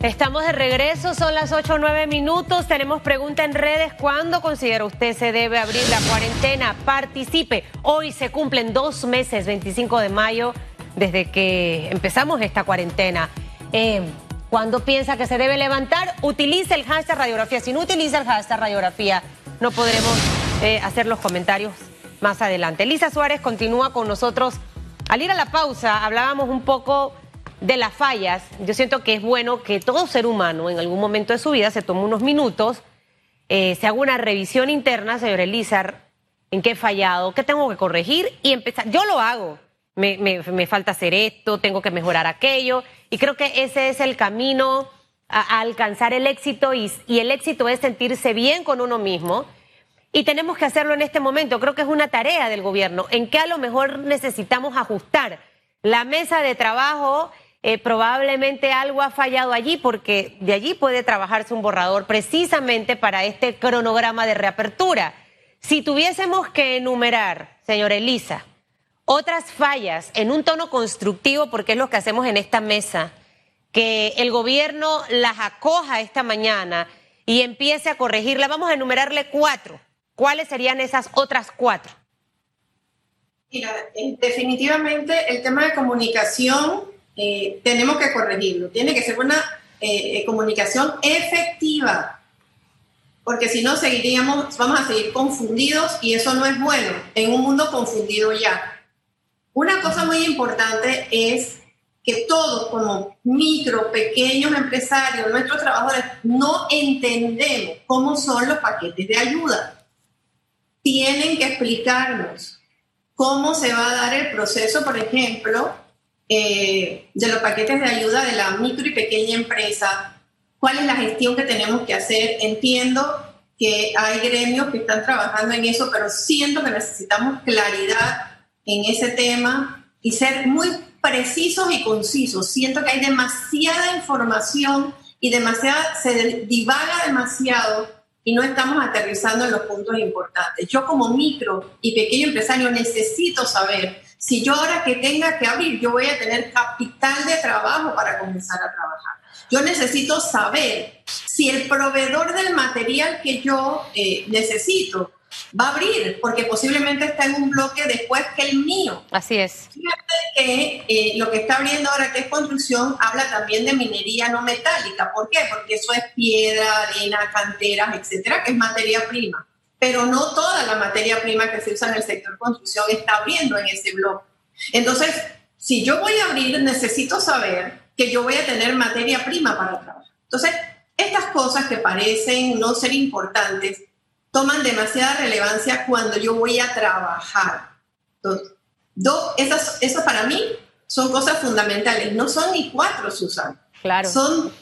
Estamos de regreso, son las 8 o 9 minutos. Tenemos pregunta en redes. ¿Cuándo considera usted se debe abrir la cuarentena? Participe. Hoy se cumplen dos meses, 25 de mayo, desde que empezamos esta cuarentena. Eh, ¿Cuándo piensa que se debe levantar? Utilice el hashtag radiografía. Si no utiliza el hashtag radiografía, no podremos eh, hacer los comentarios más adelante. Elisa Suárez continúa con nosotros. Al ir a la pausa, hablábamos un poco de las fallas, yo siento que es bueno que todo ser humano en algún momento de su vida se tome unos minutos, eh, se haga una revisión interna, señor Elizar, en qué he fallado, qué tengo que corregir y empezar. Yo lo hago. Me, falta hacer esto, tengo que mejorar aquello. Y creo que ese es el camino a, alcanzar el éxito y, y el éxito es sentirse bien con uno mismo. Y tenemos que hacerlo en este momento. Creo que es una tarea del gobierno en que a lo mejor necesitamos ajustar la mesa de trabajo eh, probablemente algo ha fallado allí porque de allí puede trabajarse un borrador precisamente para este cronograma de reapertura. Si tuviésemos que enumerar, señor Elisa, otras fallas en un tono constructivo, porque es lo que hacemos en esta mesa, que el gobierno las acoja esta mañana y empiece a corregirlas, vamos a enumerarle cuatro. ¿Cuáles serían esas otras cuatro? Mira, eh, definitivamente el tema de comunicación eh, tenemos que corregirlo. Tiene que ser una eh, comunicación efectiva, porque si no seguiríamos, vamos a seguir confundidos y eso no es bueno en un mundo confundido ya. Una cosa muy importante es que todos como micro, pequeños empresarios, nuestros trabajadores, no entendemos cómo son los paquetes de ayuda. Tienen que explicarnos cómo se va a dar el proceso, por ejemplo, eh, de los paquetes de ayuda de la micro y pequeña empresa, cuál es la gestión que tenemos que hacer. Entiendo que hay gremios que están trabajando en eso, pero siento que necesitamos claridad en ese tema y ser muy precisos y concisos. Siento que hay demasiada información y demasiada, se divaga demasiado y no estamos aterrizando en los puntos importantes. Yo como micro y pequeño empresario necesito saber si yo ahora que tenga que abrir, yo voy a tener capital de trabajo para comenzar a trabajar. Yo necesito saber si el proveedor del material que yo eh, necesito va a abrir, porque posiblemente está en un bloque después que el mío. Así es. Fíjate que eh, lo que está abriendo ahora, que es construcción, habla también de minería no metálica. ¿Por qué? Porque eso es piedra, arena, canteras, etcétera, que es materia prima pero no toda la materia prima que se usa en el sector construcción está abriendo en ese bloque. Entonces, si yo voy a abrir, necesito saber que yo voy a tener materia prima para trabajar. Entonces, estas cosas que parecen no ser importantes toman demasiada relevancia cuando yo voy a trabajar. Entonces, esas, esas para mí son cosas fundamentales. No son ni cuatro, Susana. Claro. Son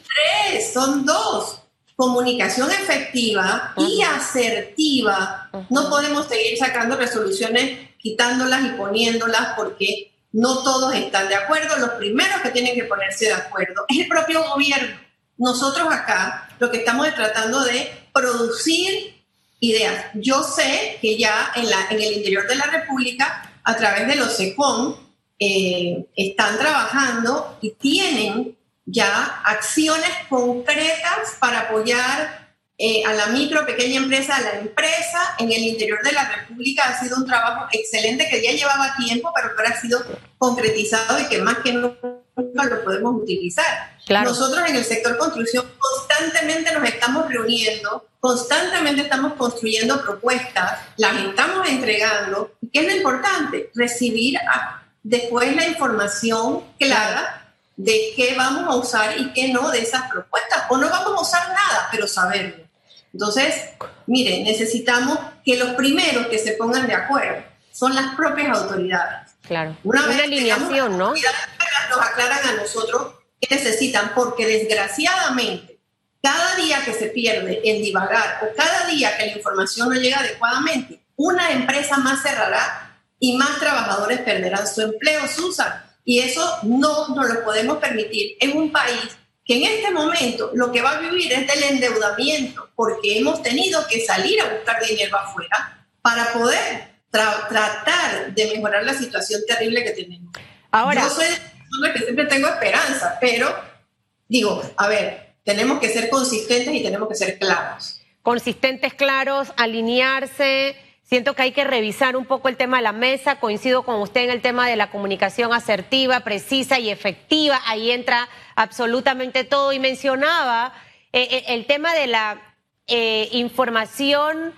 tres, son dos comunicación efectiva y asertiva, no podemos seguir sacando resoluciones, quitándolas y poniéndolas porque no todos están de acuerdo. Los primeros que tienen que ponerse de acuerdo es el propio gobierno. Nosotros acá lo que estamos es tratando de producir ideas. Yo sé que ya en, la, en el interior de la República, a través de los SECOM, eh, están trabajando y tienen ya acciones concretas para apoyar eh, a la micro, pequeña empresa, a la empresa en el interior de la República. Ha sido un trabajo excelente que ya llevaba tiempo, pero que ahora ha sido concretizado y que más que nunca lo podemos utilizar. Nosotros en el sector construcción constantemente nos estamos reuniendo, constantemente estamos construyendo propuestas, las estamos entregando. ¿Qué es lo importante? Recibir después la información clara de qué vamos a usar y qué no de esas propuestas. O no vamos a usar nada, pero saberlo. Entonces, miren, necesitamos que los primeros que se pongan de acuerdo son las propias autoridades. Claro. Una, vez alineación, ¿no? Nos aclaran a nosotros qué necesitan, porque desgraciadamente, cada día que se pierde en divagar o cada día que la información no llega adecuadamente, una empresa más cerrará y más trabajadores perderán su empleo, Susan. Y eso no nos lo podemos permitir en un país que en este momento lo que va a vivir es del endeudamiento, porque hemos tenido que salir a buscar dinero afuera para poder tratar de mejorar la situación terrible que tenemos. Ahora, Yo soy una que siempre tengo esperanza, pero digo, a ver, tenemos que ser consistentes y tenemos que ser claros. Consistentes, claros, alinearse. Siento que hay que revisar un poco el tema de la mesa. Coincido con usted en el tema de la comunicación asertiva, precisa y efectiva. Ahí entra absolutamente todo. Y mencionaba eh, eh, el tema de la eh, información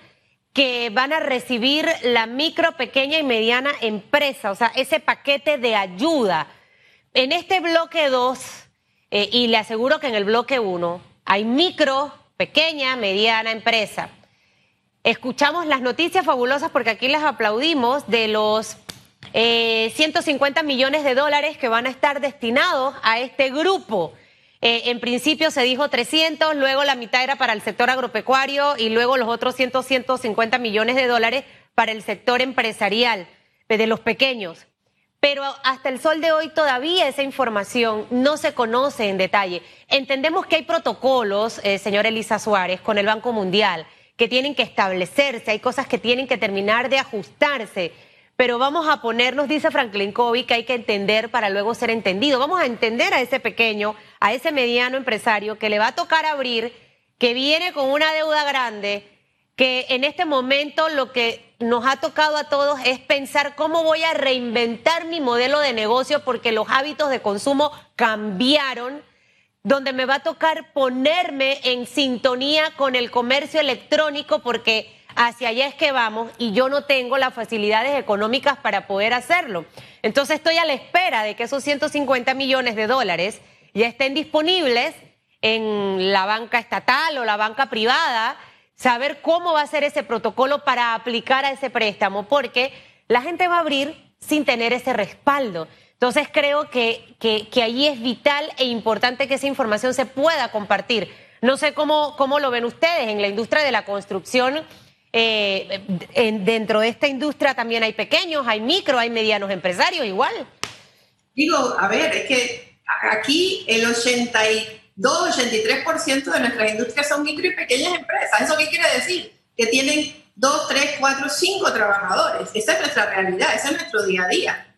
que van a recibir la micro, pequeña y mediana empresa, o sea, ese paquete de ayuda. En este bloque 2, y le aseguro que en el bloque 1, hay micro, pequeña, mediana empresa. Escuchamos las noticias fabulosas porque aquí les aplaudimos de los 150 millones de dólares que van a estar destinados a este grupo. Eh, en principio se dijo 300, luego la mitad era para el sector agropecuario y luego los otros 100, 150 millones de dólares para el sector empresarial, de los pequeños. Pero hasta el sol de hoy todavía esa información no se conoce en detalle. Entendemos que hay protocolos, eh, señor Elisa Suárez, con el Banco Mundial, que tienen que establecerse, hay cosas que tienen que terminar de ajustarse pero vamos a ponernos, dice Franklin Covey, que hay que entender para luego ser entendido. Vamos a entender a ese pequeño, a ese mediano empresario que le va a tocar abrir, que viene con una deuda grande, que en este momento lo que nos ha tocado a todos es pensar cómo voy a reinventar mi modelo de negocio porque los hábitos de consumo cambiaron, donde me va a tocar ponerme en sintonía con el comercio electrónico porque hacia allá es que vamos y yo no tengo las facilidades económicas para poder hacerlo. Entonces estoy a la espera de que esos 150 millones de dólares ya estén disponibles en la banca estatal o la banca privada, saber cómo va a ser ese protocolo para aplicar a ese préstamo, porque la gente va a abrir sin tener ese respaldo. Entonces creo que, que, allí es vital e importante que esa información se pueda compartir. No sé cómo, cómo lo ven ustedes en la industria de la construcción eh, dentro de esta industria también hay pequeños, hay micro, hay medianos empresarios igual. Digo, a ver, es que aquí el 82, 83% de nuestras industrias son micro y pequeñas empresas. ¿Eso qué quiere decir? Que tienen 2, 3, 4, 5 trabajadores. Esa es nuestra realidad, ese es nuestro día a día.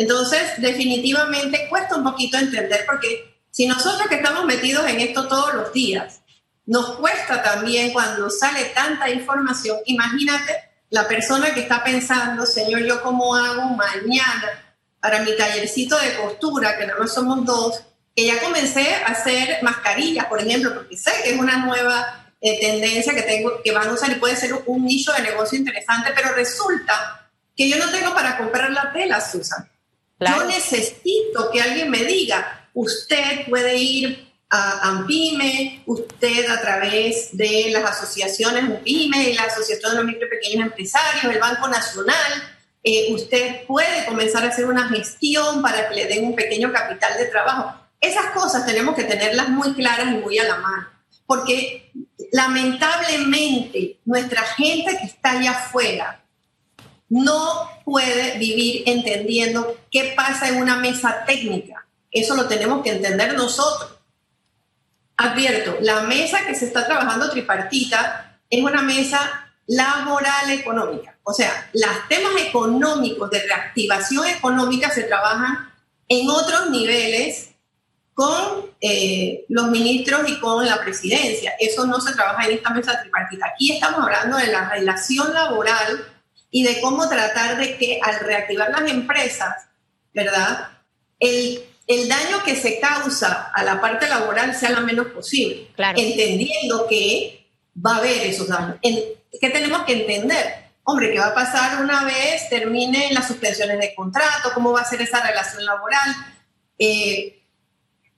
Entonces, definitivamente cuesta un poquito entender porque si nosotros que estamos metidos en esto todos los días, nos cuesta también cuando sale tanta información. Imagínate la persona que está pensando, Señor, ¿yo cómo hago mañana para mi tallercito de costura, que no somos dos, que ya comencé a hacer mascarillas, por ejemplo, porque sé que es una nueva eh, tendencia que, tengo, que van a usar y puede ser un nicho de negocio interesante, pero resulta que yo no tengo para comprar la tela, Susan. Yo necesito que alguien me diga, usted puede ir a AMPIME, usted a través de las asociaciones AMPIME, la Asociación de los Micro Pequeños Empresarios, el Banco Nacional, eh, usted puede comenzar a hacer una gestión para que le den un pequeño capital de trabajo. Esas cosas tenemos que tenerlas muy claras y muy a la mano, porque lamentablemente nuestra gente que está allá afuera no puede vivir entendiendo qué pasa en una mesa técnica. Eso lo tenemos que entender nosotros advierto, la mesa que se está trabajando tripartita es una mesa laboral económica. O sea, los temas económicos de reactivación económica se trabajan en otros niveles con eh, los ministros y con la presidencia. Eso no se trabaja en esta mesa tripartita. Aquí estamos hablando de la relación laboral y de cómo tratar de que al reactivar las empresas, ¿verdad? El el daño que se causa a la parte laboral sea lo menos posible, entendiendo que va a haber esos daños. ¿Qué tenemos que entender? Hombre, ¿qué va a pasar una vez termine las suspensiones de contrato? ¿Cómo va a ser esa relación laboral? Eh,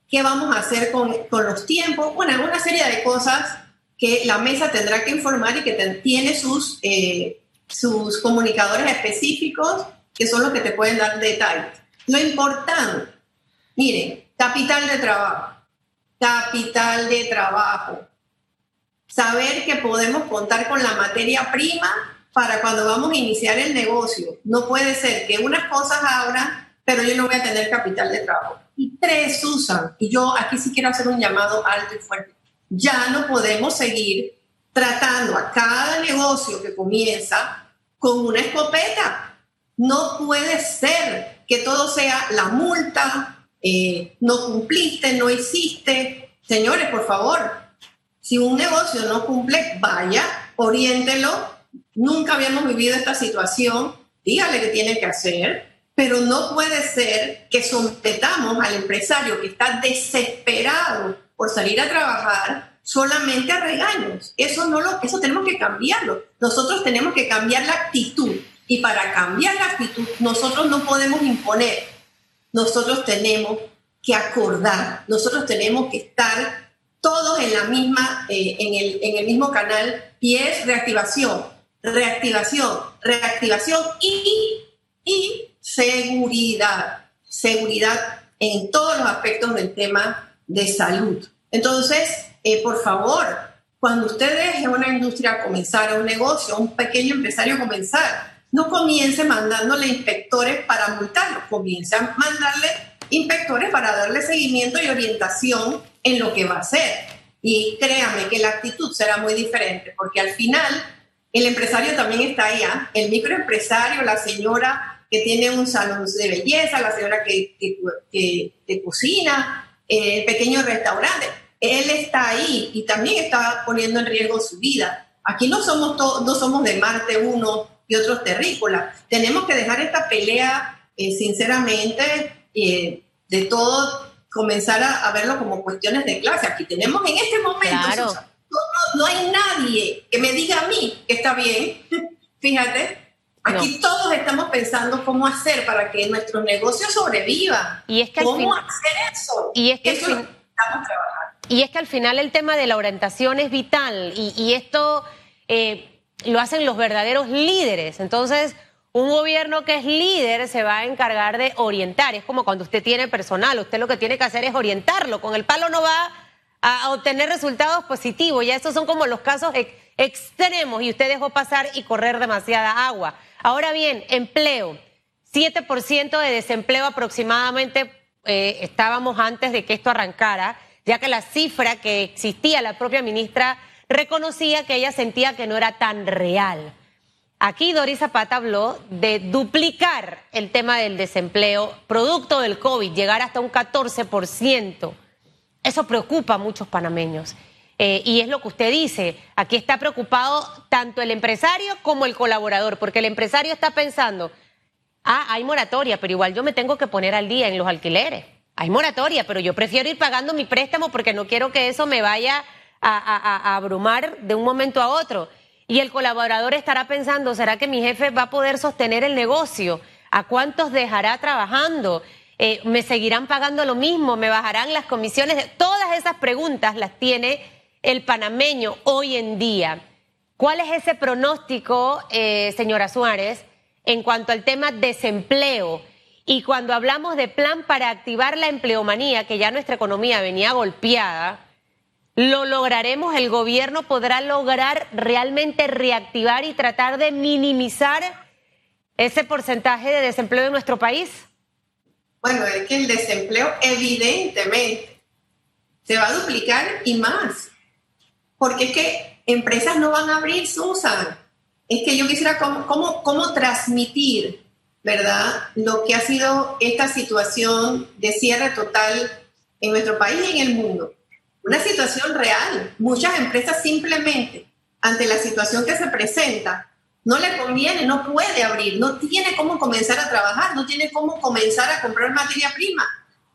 ¿Qué vamos a hacer con, los tiempos? Bueno, una serie de cosas que la mesa tendrá que informar y que tiene sus, eh, sus comunicadores específicos que son los que te pueden dar detalles. Lo importante Miren, capital de trabajo, capital de trabajo. Saber que podemos contar con la materia prima para cuando vamos a iniciar el negocio. No puede ser que unas cosas abran, pero yo no voy a tener capital de trabajo. Y tres usan, y yo aquí sí quiero hacer un llamado alto y fuerte. Ya no podemos seguir tratando a cada negocio que comienza con una escopeta. No puede ser que todo sea la multa, eh, no cumpliste, no hiciste. señores, por favor, si un negocio no cumple, vaya, oriéntelo. Nunca habíamos vivido esta situación, dígale qué tiene que hacer, pero no puede ser que sometamos al empresario que está desesperado por salir a trabajar solamente a regaños. Eso no lo, eso tenemos que cambiarlo. Nosotros tenemos que cambiar la actitud y para cambiar la actitud nosotros no podemos imponer. Nosotros tenemos que acordar. Nosotros tenemos que estar todos en la misma, eh, en, el, en el mismo canal y es reactivación, reactivación, reactivación y, y seguridad, seguridad en todos los aspectos del tema de salud. Entonces, eh, por favor, cuando usted deje una industria comenzar, un negocio, un pequeño empresario comenzar, no comience mandándole inspectores para multarlo, comience a mandarle inspectores para darle seguimiento y orientación en lo que va a hacer. Y créame que la actitud será muy diferente, porque al final el empresario también está allá, el microempresario, la señora que tiene un salón de belleza, la señora que, que, cocina, eh, el pequeño restaurante. Él está ahí y también está poniendo en riesgo su vida. Aquí no somos, no somos de Marte uno y otros terrícolas. Tenemos que dejar esta pelea, eh, sinceramente, eh, de todo comenzar a, verlo como cuestiones de clase. Aquí tenemos en este momento, no, hay nadie que me diga a mí que está bien. Fíjate, Aquí todos estamos pensando cómo hacer para que nuestro negocio sobreviva. Y es que ¿Cómo hacer eso? Y es que eso estamos trabajando. Y es que al final el tema de la orientación es vital y, esto eh, lo hacen los verdaderos líderes. Entonces, un gobierno que es líder se va a encargar de orientar. Es como cuando usted tiene personal, usted lo que tiene que hacer es orientarlo. Con el palo no va a obtener resultados positivos. Ya estos son como los casos extremos y usted dejó pasar y correr demasiada agua. Ahora bien, empleo. 7% de desempleo aproximadamente eh, estábamos antes de que esto arrancara, ya que la cifra que existía, la propia ministra reconocía que ella sentía que no era tan real. Aquí Doris Zapata habló de duplicar el tema del desempleo producto del COVID, llegar hasta un 14%. Eso preocupa a muchos panameños. Eh, y es lo que usted dice, aquí está preocupado tanto el empresario como el colaborador, porque el empresario está pensando, ah, hay moratoria, pero igual yo me tengo que poner al día en los alquileres. Hay moratoria, pero yo prefiero ir pagando mi préstamo porque no quiero que eso me vaya a, abrumar de un momento a otro. Y el colaborador estará pensando, ¿será que mi jefe va a poder sostener el negocio? ¿A cuántos dejará trabajando? Eh, ¿Me seguirán pagando lo mismo? ¿Me bajarán las comisiones? Todas esas preguntas las tiene el panameño hoy en día. ¿Cuál es ese pronóstico, eh, señora Suárez, en cuanto al tema desempleo? Y cuando hablamos de plan para activar la empleomanía, que ya nuestra economía venía golpeada, ¿lo lograremos? ¿El gobierno podrá lograr realmente reactivar y tratar de minimizar ese porcentaje de desempleo en nuestro país? Bueno, es que el desempleo evidentemente se va a duplicar y más porque es que empresas no van a abrir, Susan. Es que yo quisiera cómo, cómo, cómo transmitir, ¿verdad? Lo que ha sido esta situación de cierre total en nuestro país y en el mundo. Una situación real. Muchas empresas simplemente, ante la situación que se presenta, no le conviene, no puede abrir, no tiene cómo comenzar a trabajar, no tiene cómo comenzar a comprar materia prima.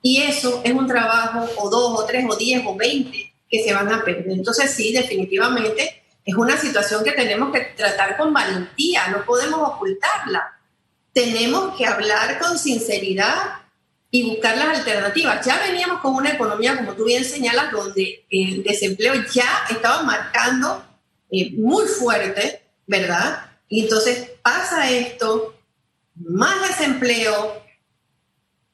Y eso es un trabajo o dos o tres o diez o veinte que se van a perder. Entonces sí, definitivamente es una situación que tenemos que tratar con valentía, no podemos ocultarla. Tenemos que hablar con sinceridad y buscar las alternativas. Ya veníamos con una economía, como tú bien señalas, donde el desempleo ya estaba marcando eh, muy fuerte, ¿verdad? Y entonces pasa esto, más desempleo,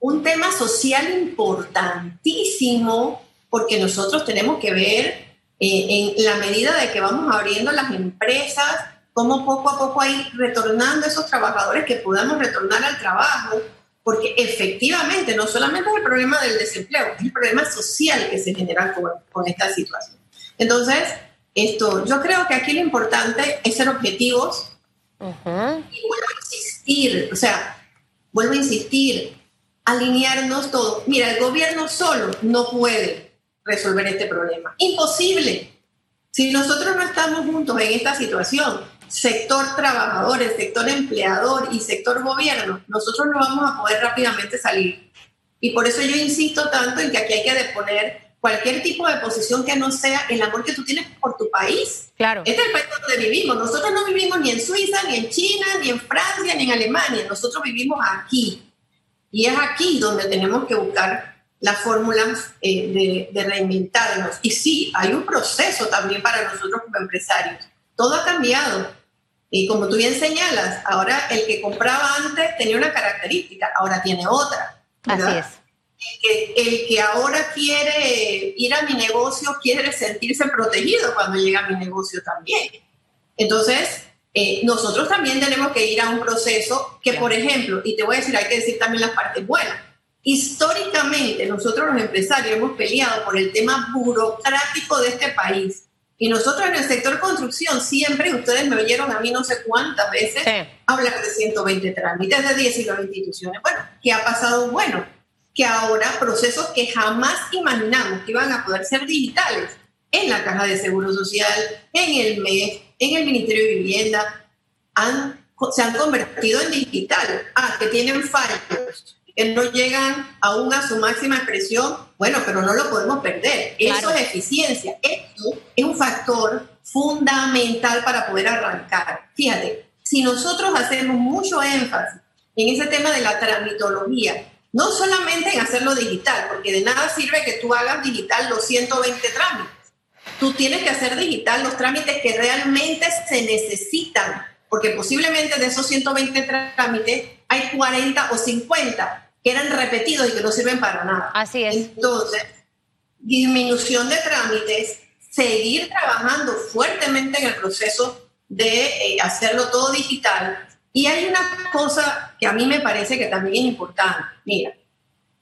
un tema social importantísimo porque nosotros tenemos que ver eh, en la medida de que vamos abriendo las empresas, cómo poco a poco hay retornando esos trabajadores que podamos retornar al trabajo, porque efectivamente no solamente es el problema del desempleo, es el problema social que se genera con, esta situación. Entonces, esto, yo creo que aquí lo importante es ser objetivos y vuelvo a insistir, o sea, vuelvo a insistir, alinearnos todos. Mira, el gobierno solo no puede, resolver este problema. Imposible. Si nosotros no estamos juntos en esta situación, sector trabajadores, sector empleador y sector gobierno, nosotros no vamos a poder rápidamente salir. Y por eso yo insisto tanto en que aquí hay que deponer cualquier tipo de posición que no sea el amor que tú tienes por tu país. Claro. Este es el país donde vivimos. Nosotros no vivimos ni en Suiza, ni en China, ni en Francia, ni en Alemania. Nosotros vivimos aquí. Y es aquí donde tenemos que buscar las fórmulas eh, de, de reinventarnos. Y sí, hay un proceso también para nosotros como empresarios. Todo ha cambiado. Y como tú bien señalas, ahora el que compraba antes tenía una característica, ahora tiene otra. Así es el que ahora quiere ir a mi negocio quiere sentirse protegido cuando llega a mi negocio también. Entonces, eh, nosotros también tenemos que ir a un proceso que, por ejemplo, y te voy a decir, hay que decir también las partes buenas. Históricamente, nosotros los empresarios hemos peleado por el tema burocrático de este país. Y nosotros en el sector construcción siempre, ustedes me oyeron a mí no sé cuántas veces hablar de 120 trámites de 19 instituciones. Bueno, ¿qué ha pasado? Bueno, que ahora procesos que jamás imaginamos que iban a poder ser digitales en la Caja de Seguro Social, en el MES, en el Ministerio de Vivienda, han, se han convertido en digital. Ah, que tienen fallos, que no llegan aún a su máxima expresión, bueno, pero no lo podemos perder. Eso es eficiencia. Esto es un factor fundamental para poder arrancar. Fíjate, si nosotros hacemos mucho énfasis en ese tema de la tramitología, no solamente en hacerlo digital, porque de nada sirve que tú hagas digital los 120 trámites. Tú tienes que hacer digital los trámites que realmente se necesitan, porque posiblemente de esos 120 trámites hay 40 o 50 que eran repetidos y que no sirven para nada. Así es. Entonces, disminución de trámites, seguir trabajando fuertemente en el proceso de eh, hacerlo todo digital y hay una cosa que a mí me parece que también es importante. Mira,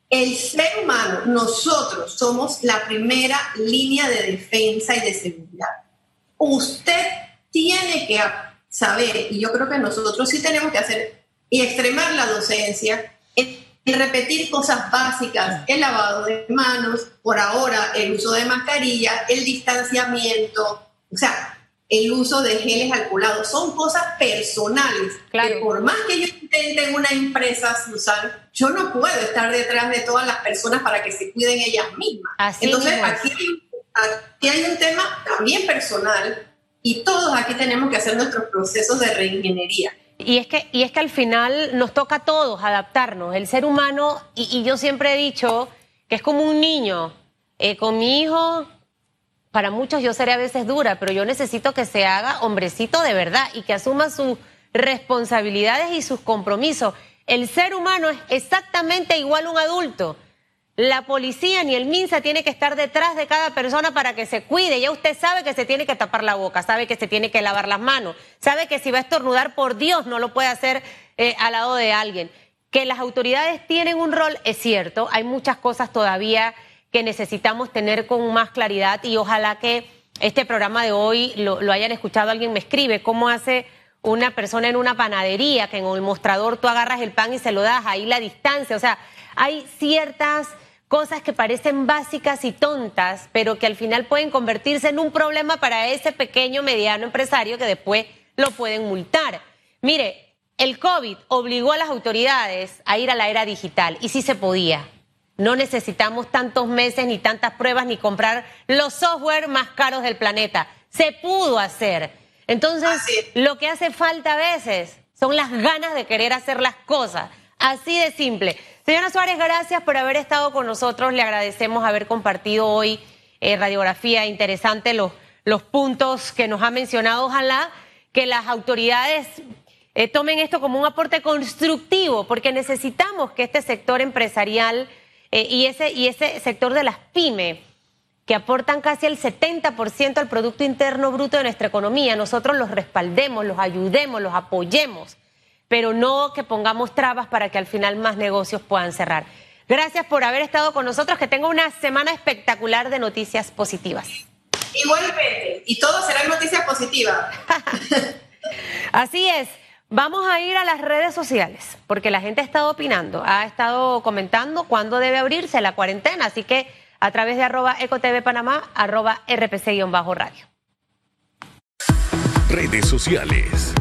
el ser humano, nosotros somos la primera línea de defensa y de seguridad. Usted tiene que saber, y yo creo que nosotros sí tenemos que hacer y extremar la docencia, en repetir cosas básicas, el lavado de manos, por ahora el uso de mascarilla, el distanciamiento, o sea, el uso de geles alcoholados. Son cosas personales que por más que yo intente en una empresa, Susan, yo no puedo estar detrás de todas las personas para que se cuiden ellas mismas. Entonces, aquí aquí hay un tema también personal y todos aquí tenemos que hacer nuestros procesos de reingeniería. Y es que, y es que al final nos toca a todos adaptarnos. El ser humano, y, yo siempre he dicho que es como un niño. Eh, con mi hijo para muchos yo seré a veces dura, pero yo necesito que se haga hombrecito de verdad y que asuma sus responsabilidades y sus compromisos. El ser humano es exactamente igual a un adulto. La policía ni el MINSA tiene que estar detrás de cada persona para que se cuide. Ya usted sabe que se tiene que tapar la boca, sabe que se tiene que lavar las manos, sabe que si va a estornudar, por Dios, no lo puede hacer eh, al lado de alguien. Que las autoridades tienen un rol, es cierto, hay muchas cosas todavía que necesitamos tener con más claridad y ojalá que este programa de hoy lo, hayan escuchado. Alguien me escribe cómo hace una persona en una panadería que en el mostrador tú agarras el pan y se lo das, ahí la distancia. O sea, hay ciertas cosas que parecen básicas y tontas, pero que al final pueden convertirse en un problema para ese pequeño, mediano empresario que después lo pueden multar. Mire, el COVID obligó a las autoridades a ir a la era digital y sí se podía. No necesitamos tantos meses, ni tantas pruebas, ni comprar los software más caros del planeta. Se pudo hacer. Entonces, lo que hace falta a veces son las ganas de querer hacer las cosas. Así de simple. Señora Suárez, gracias por haber estado con nosotros. Le agradecemos haber compartido hoy eh, radiografía interesante, los, los puntos que nos ha mencionado. Ojalá que las autoridades eh, tomen esto como un aporte constructivo, porque necesitamos que este sector empresarial eh, y, ese, y ese sector de las pymes, que aportan casi el 70% al Producto Interno Bruto de nuestra economía, nosotros los respaldemos, los ayudemos, los apoyemos, pero no que pongamos trabas para que al final más negocios puedan cerrar. Gracias por haber estado con nosotros, que tenga una semana espectacular de noticias positivas. Igualmente, y todo será noticias positivas. Así es. Vamos a ir a las redes sociales, porque la gente ha estado opinando, ha estado comentando cuándo debe abrirse la cuarentena, así que a través de arroba ecotv panamá, arroba rpc-radio. Redes sociales.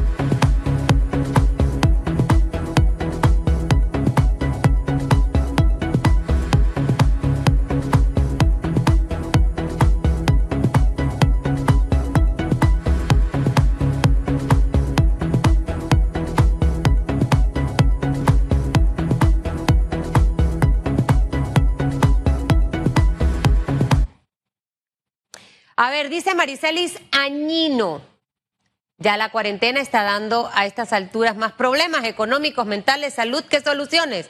Ver, dice Maricelis Añino. Ya la cuarentena está dando a estas alturas más problemas económicos, mentales, salud que soluciones.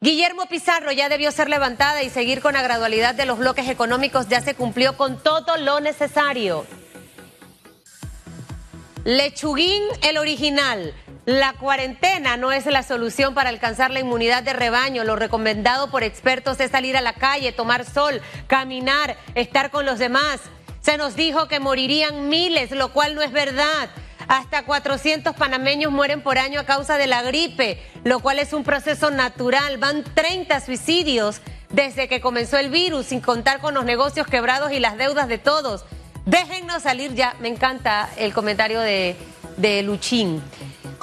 Guillermo Pizarro ya debió ser levantada y seguir con la gradualidad de los bloques económicos. Ya se cumplió con todo lo necesario. Lechuguín, el original. La cuarentena no es la solución para alcanzar la inmunidad de rebaño. Lo recomendado por expertos es salir a la calle, tomar sol, caminar, estar con los demás. Se nos dijo que morirían miles, lo cual no es verdad. Hasta 400 panameños mueren por año a causa de la gripe, lo cual es un proceso natural. Van 30 suicidios desde que comenzó el virus, sin contar con los negocios quebrados y las deudas de todos. Déjennos salir ya. Me encanta el comentario de, de Luchín.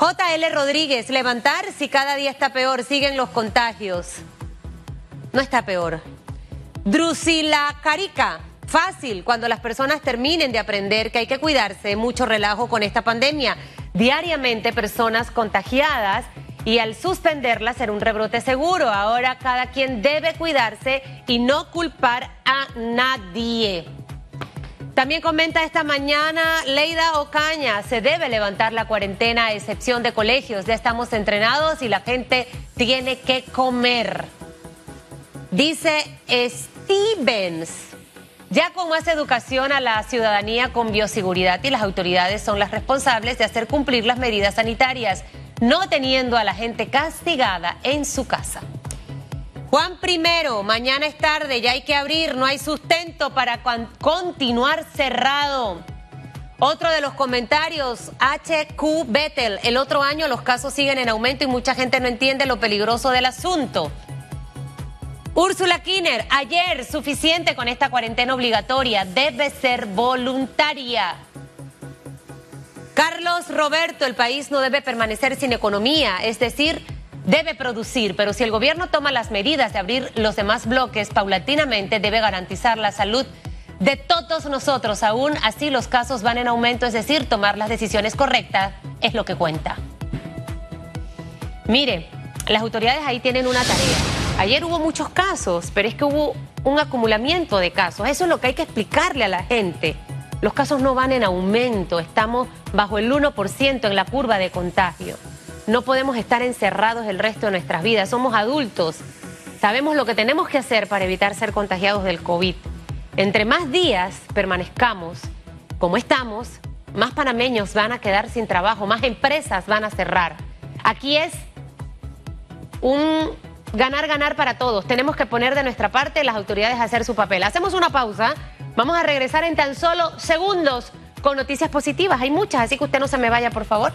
JL Rodríguez, levantar si cada día está peor, siguen los contagios. No está peor. Drusila Carica, fácil, cuando las personas terminen de aprender que hay que cuidarse, mucho relajo con esta pandemia. Diariamente personas contagiadas y al suspenderla será un rebrote seguro. Ahora cada quien debe cuidarse y no culpar a nadie. También comenta esta mañana Leida Ocaña, se debe levantar la cuarentena a excepción de colegios, ya estamos entrenados y la gente tiene que comer. Dice Stevens, ya con más educación a la ciudadanía con bioseguridad y las autoridades son las responsables de hacer cumplir las medidas sanitarias, no teniendo a la gente castigada en su casa. Juan primero, mañana es tarde, ya hay que abrir, no hay sustento para continuar cerrado. Otro de los comentarios, HQ Bettel, el otro año los casos siguen en aumento y mucha gente no entiende lo peligroso del asunto. Úrsula Kinner, ayer suficiente con esta cuarentena obligatoria, debe ser voluntaria. Carlos Roberto, el país no debe permanecer sin economía, es decir, debe producir, pero si el gobierno toma las medidas de abrir los demás bloques paulatinamente, debe garantizar la salud de todos nosotros. Aún así los casos van en aumento, es decir, tomar las decisiones correctas es lo que cuenta. Mire, las autoridades ahí tienen una tarea. Ayer hubo muchos casos, pero es que hubo un acumulamiento de casos. Eso es lo que hay que explicarle a la gente. Los casos no van en aumento, estamos bajo el 1% en la curva de contagio. No podemos estar encerrados el resto de nuestras vidas. Somos adultos. Sabemos lo que tenemos que hacer para evitar ser contagiados del COVID. Entre más días permanezcamos como estamos, más panameños van a quedar sin trabajo, más empresas van a cerrar. Aquí es un ganar, ganar para todos. Tenemos que poner de nuestra parte las autoridades a hacer su papel. Hacemos una pausa. Vamos a regresar en tan solo segundos con noticias positivas. Hay muchas, así que usted no se me vaya, por favor.